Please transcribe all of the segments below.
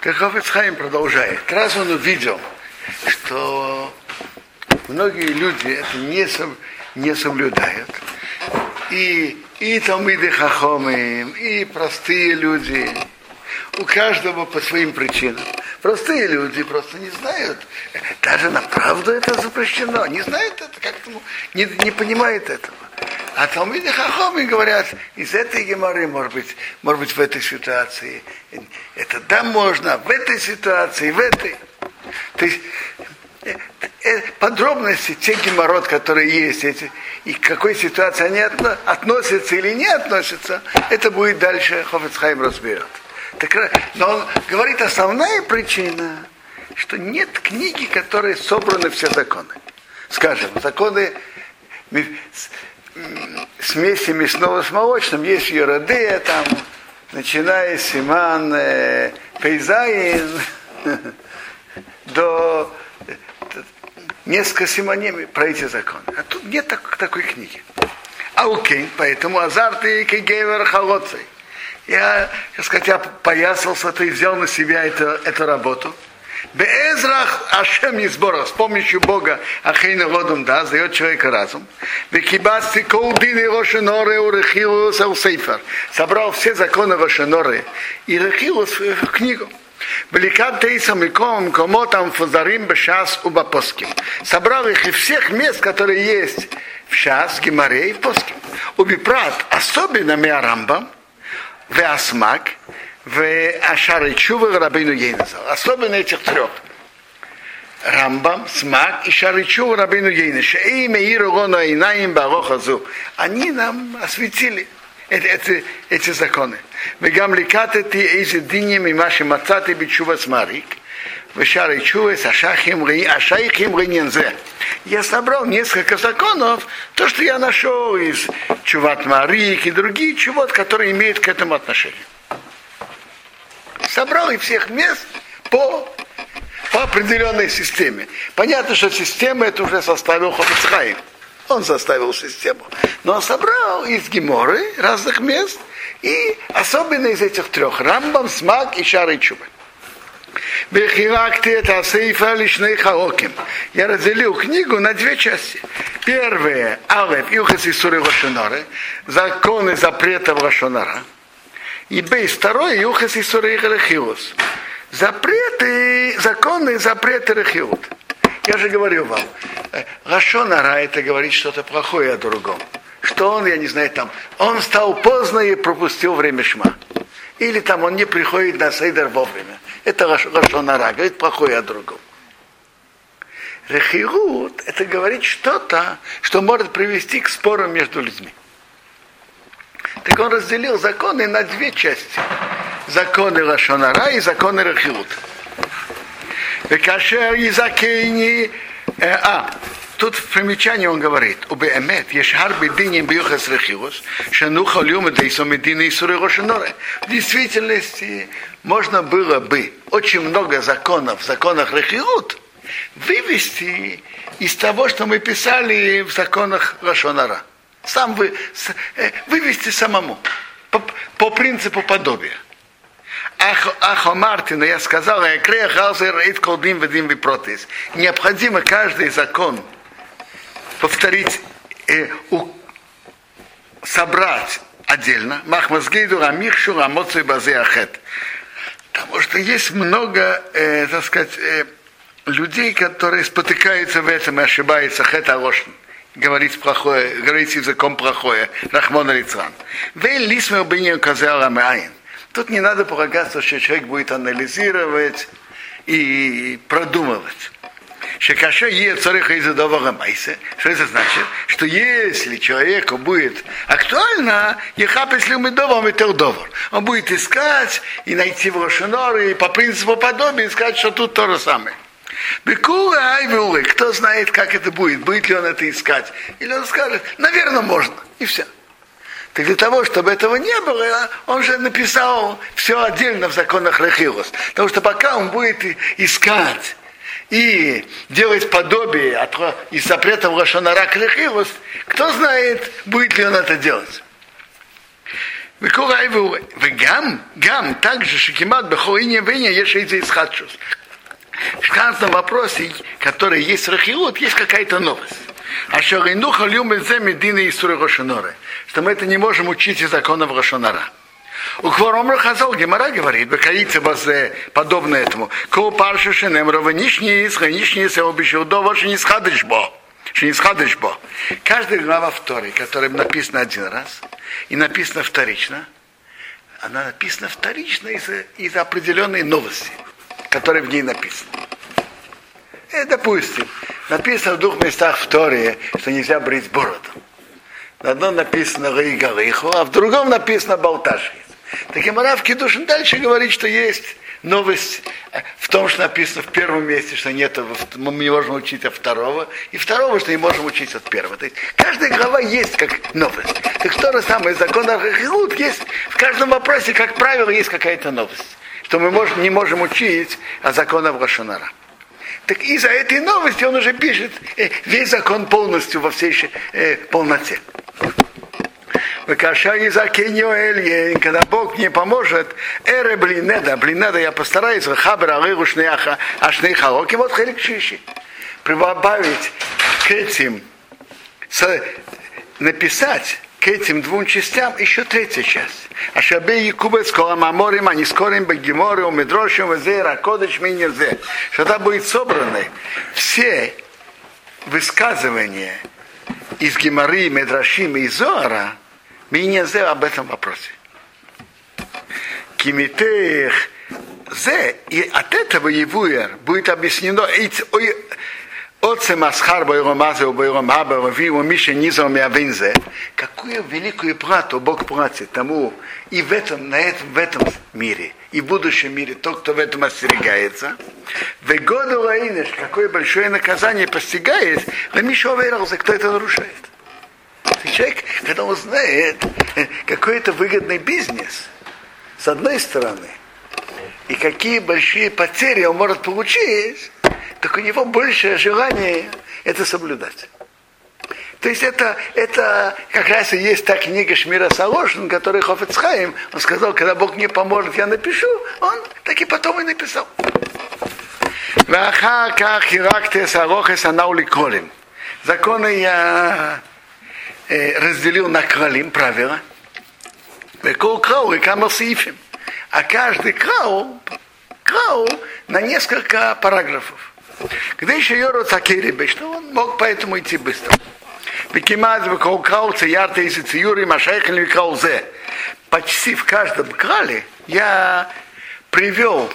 Так Хофицхайм продолжает. Раз он увидел, что многие люди это не, соб, не соблюдают, и, и Талмиды Хахомы, и простые люди, у каждого по своим причинам. Простые люди просто не знают. Даже на правду это запрещено. Не знают это, как-то не, не понимают этого. А Талмиды Хахомы говорят, из этой геморы, может быть, может быть, в этой ситуации. Это да можно, в этой ситуации, в этой. То есть э, э, подробности, те геморрот, которые есть, эти, и к какой ситуации они относятся или не относятся, это будет дальше Хофицхайм разберет. Так, но он говорит, основная причина, что нет книги, которые собраны все законы. Скажем, законы смеси мясного с молочным, есть Ерадея там, начиная с Симан, э, Пейзаин, до несколько симонеми про эти законы. А тут нет так, такой книги. А окей, поэтому азарты кегевер холодцы. Я, так сказать, я поясался, ты взял на себя эту, эту работу. Безрах Ашем Избора, с помощью Бога Ахейна Лодом да, дает человека разум. Бекибасти Колдины Рошеноры Урехилус Сейфер. Собрал все законы Рошеноры и Рехилус в книгу. Великан Тейсом и Ком, Комотам Фузарим Бешас Убапоским. Собрал их из всех мест, которые есть в Шас, Гимаре и Поским. Убипрат, особенно Миарамбам, Веасмак, в Ашары Чува Рабину Ейнезал. Особенно этих трех. Рамбам, Смак и Шарычу Рабину Ейниша. Имя Ирулона и Наим Барохазу. Они нам осветили эти, эти, эти законы. Вегам ликаты ты эйзи диньем и маши мацаты бичува смарик. Вешары чувы сашахим ашайхим ринензе. Я собрал несколько законов, то, что я нашел из чуват Марик и другие чуват, которые имеют к этому отношение собрал их всех мест по, по определенной системе. Понятно, что система это уже составил Хофицхайм. Он составил систему. Но он собрал из Геморы разных мест и особенно из этих трех. Рамбам, Смак и Шар и Чуба. это Асейфа хаоким. Я разделил книгу на две части. Первое, Алеф, Юхас и Суры законы запретов Лашонара. И бейс второй, Юхас и Сурейхарахиус. Запреты, законы запреты Рахиут. Я же говорю вам, Рашонара это говорит что-то плохое о другом. Что он, я не знаю, там, он стал поздно и пропустил время шма. Или там он не приходит на сейдер вовремя. Это Рашонара, говорит плохое о другом. Рехирут это говорит что-то, что может привести к спорам между людьми. Так он разделил законы на две части. Законы Лашонара и законы Рахилут. Кашер Изакейни... Э, а, тут в примечании он говорит, у Беэмет, есть харби диним бьюхас рехиус, шануха люма дейсо медина и сурегошеноре. В действительности можно было бы очень много законов в законах рехиут вывести из того, что мы писали в законах Рашонара сам вы, э, вывести самому, по, по принципу подобия. Ах, ах, Мартина, я сказал, я крея халзер рейд колдим ведим випротис. Необходимо каждый закон повторить, э, у, собрать отдельно. Махмазгейду рамихшу рамоцу базе ахет. Потому что есть много, э, так сказать, э, людей, которые спотыкаются в этом и ошибаются хет алошн говорить плохое, говорить языком плохое, Рахмон Алицран. Вей лисмер бинья казал амаин. Тут не надо полагаться, что человек будет анализировать и продумывать. Шекаша е цариха из майсе. Что это значит? Что если человеку будет актуально, ехап если мы довар, довар. Он будет искать и найти в Рошеноре, и по принципу подобия искать, что тут то же самое. Бекула айвулы, кто знает, как это будет, будет ли он это искать. Или он скажет, наверное, можно, и все. Так для того, чтобы этого не было, он же написал все отдельно в законах Рахилос. Потому что пока он будет искать и делать подобие от, из запретов Лошонара к кто знает, будет ли он это делать. Вегам, гам, гам, также шикимат бехоине вене ешейзе исхадшус. В каждом вопросе, который есть рахилут, есть какая-то новость. А что рейнуха любим медины и суры Рошоноры. Что мы это не можем учить из законов Рошонара. У Хворомра Хазал Гемара говорит, Бекаице Базе, подобно этому. Ко паршу шенем раванишнис, ранишнис, я обещал до ваше не схадыш бо. не схадыш бо. Каждая глава второй, которая написана один раз, и написана вторично, она написана вторично из-за из определенной новости, которая в ней написана. И, допустим, написано в двух местах в Торе, что нельзя брить бороду. На одном написано Гаигалиху, а в другом написано Балташи. Так и Марав Кедушин дальше говорит, что есть новость в том, что написано в первом месте, что нет, мы не можем учить от второго, и второго, что не можем учить от первого. То есть каждая глава есть как новость. Так то же самое, закон Архилут есть в каждом вопросе, как правило, есть какая-то новость, что мы можем, не можем учить о законах Рашонара. Так из-за этой новости он уже пишет э, весь закон полностью во всей э, полноте. Каша из Акиньоэль, когда Бог мне поможет, эре блинеда, блинеда я постараюсь, хабер алыгу шнеяха, ашней халоки, вот хелик шиши. Прибавить к этим, написать к этим двум частям еще третья часть. А шабе Якубец Коламаморим, они скорим Багиморе, у Медрошим, Везера, Кодыч, Миньезе. Что там будет собраны все высказывания из Геморы, Медрашим и Зоара, Миньезе об этом вопросе. Кимитех Зе, и от этого Евуер будет объяснено Отце Масхар Бойромазе, Бойромаба, Равиву, Миша Низа Миавинзе. Какую великую плату Бог платит тому и в этом, на этом, в этом мире, и в будущем мире, тот, кто в этом остерегается. В году Раинеш, какое большое наказание постигает, но Миша Вералзе, кто это нарушает. Человек, когда он знает, какой это выгодный бизнес, с одной стороны, и какие большие потери он может получить, так у него большее желание это соблюдать. То есть это, это как раз и есть та книга Шмира Салошин, который Хофицхайм, он сказал, когда Бог мне поможет, я напишу, он так и потом и написал. Законы я э, разделил на кралим, правила. Векол крау и камер А каждый крау, крау на несколько параграфов. Когда еще Йору Цакири что он мог поэтому идти быстро. Викимаз выкаукал цеярта и циюри машайхан викаузе. Почти в каждом крале я привел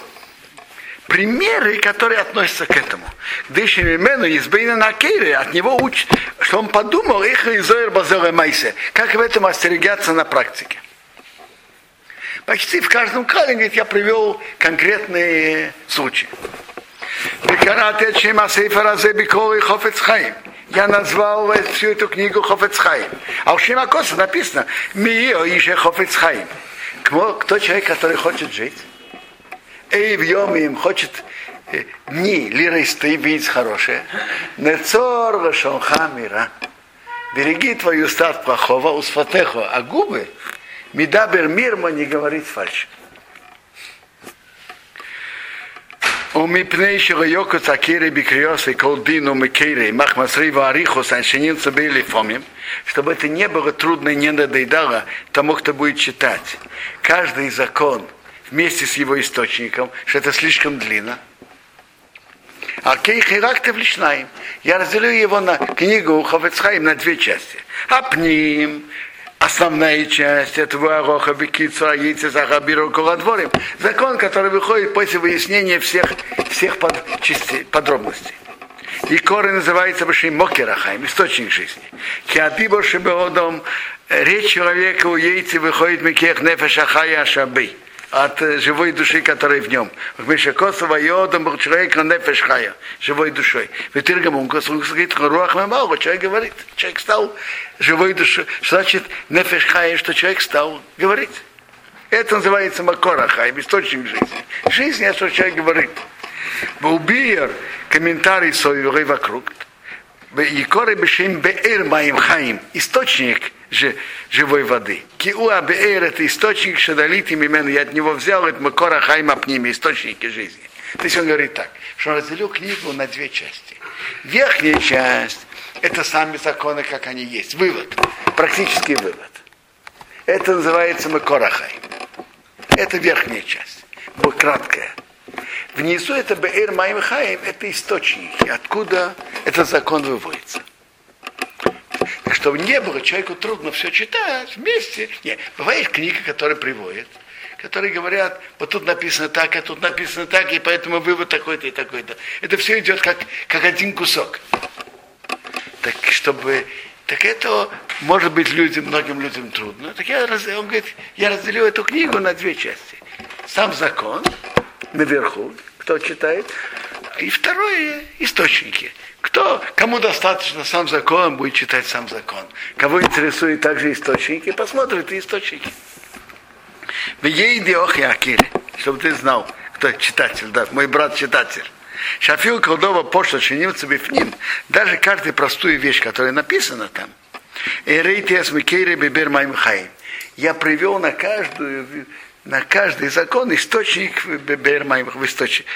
примеры, которые относятся к этому. Дышимимену избейна на кейре, от него учат, что он подумал, их изоэр базоре майсе, как в этом остерегаться на практике. Почти в каждом крале, говорит, я привел конкретные случаи. Я назвал всю эту книгу Хофец Хаим. А у Шима Коса написано Мио Ише Хофец Хаим. Кто человек, который хочет жить? Эй, в им хочет дни лиристы видеть хорошее. Нецор Вашонха мира. Береги твою стат плохого, усфатехо, а губы Мидабер мирма не говорит фальшь. ומפני שריוקוס акири бикриос и колдину микири махмасри варихус аншининца были фомим, чтобы это не было трудно и не надоедало тому, кто будет читать. Каждый закон вместе с его источником, что это слишком длинно. А кейхирактов лишнаем. Я разделю его на книгу Ховецхаим на две части. Апним, основная часть этого Ароха Бекицу Аицы Захабиру Куладворим. Закон, который выходит после выяснения всех, всех под, частей, подробностей. И корень называется Башим Мокерахайм, источник жизни. Киатибо Шибеодом, речь человека у яйца выходит Микех Нефешахая Шабы от живой души, которая в нем. Живой душой. Человек говорит, человек стал живой душой. Значит нефеш хая, что человек стал говорить? Это называется макора хай, источник жизни. Жизнь, это что человек говорит. Баубиер, комментарий свой вокруг. Якоры бешим беэр моим хаим. Источник живой воды. Киуа беэр это источник шадалит именно. Я от него взял это макора хайма пними, источники жизни. То есть он говорит так, что он разделил книгу на две части. Верхняя часть – это сами законы, как они есть. Вывод, практический вывод. Это называется Макорахай. Это верхняя часть, краткая. Внизу это Беэр Майм Хаим, это источники, откуда этот закон выводится. Чтобы не было человеку трудно все читать вместе. Нет, бывает книга, которая приводит – которые говорят, вот тут написано так, а тут написано так, и поэтому вывод такой-то и такой-то. Это все идет как, как один кусок. Так чтобы так это может быть людям, многим людям трудно. Так я, он говорит, я разделил эту книгу на две части. Сам закон наверху, кто читает, и второе источники. Кто, кому достаточно сам закон, будет читать сам закон. Кого интересует также источники, посмотрит и источники. В Ейдиох Якире, чтобы ты знал, кто читатель, да, мой брат читатель. Шафил колдова пошла чинимца бифним, даже каждую простую вещь, которая написана там. Я привел на каждую на каждый закон источник в источник,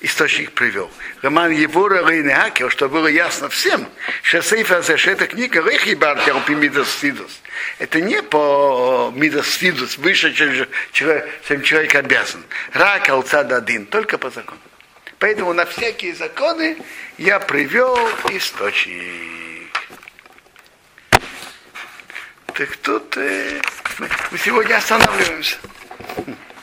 источник привел. Роман Евора Рейнеакер, чтобы было ясно всем, что Сейфа что эта книга Рехибаркер Мидастидус. Это не по Мидастидус, выше, чем человек, чем человек обязан. Рак Алцададин, только по закону. Поэтому на всякие законы я привел источник. Так тут э, мы сегодня останавливаемся. Hmm.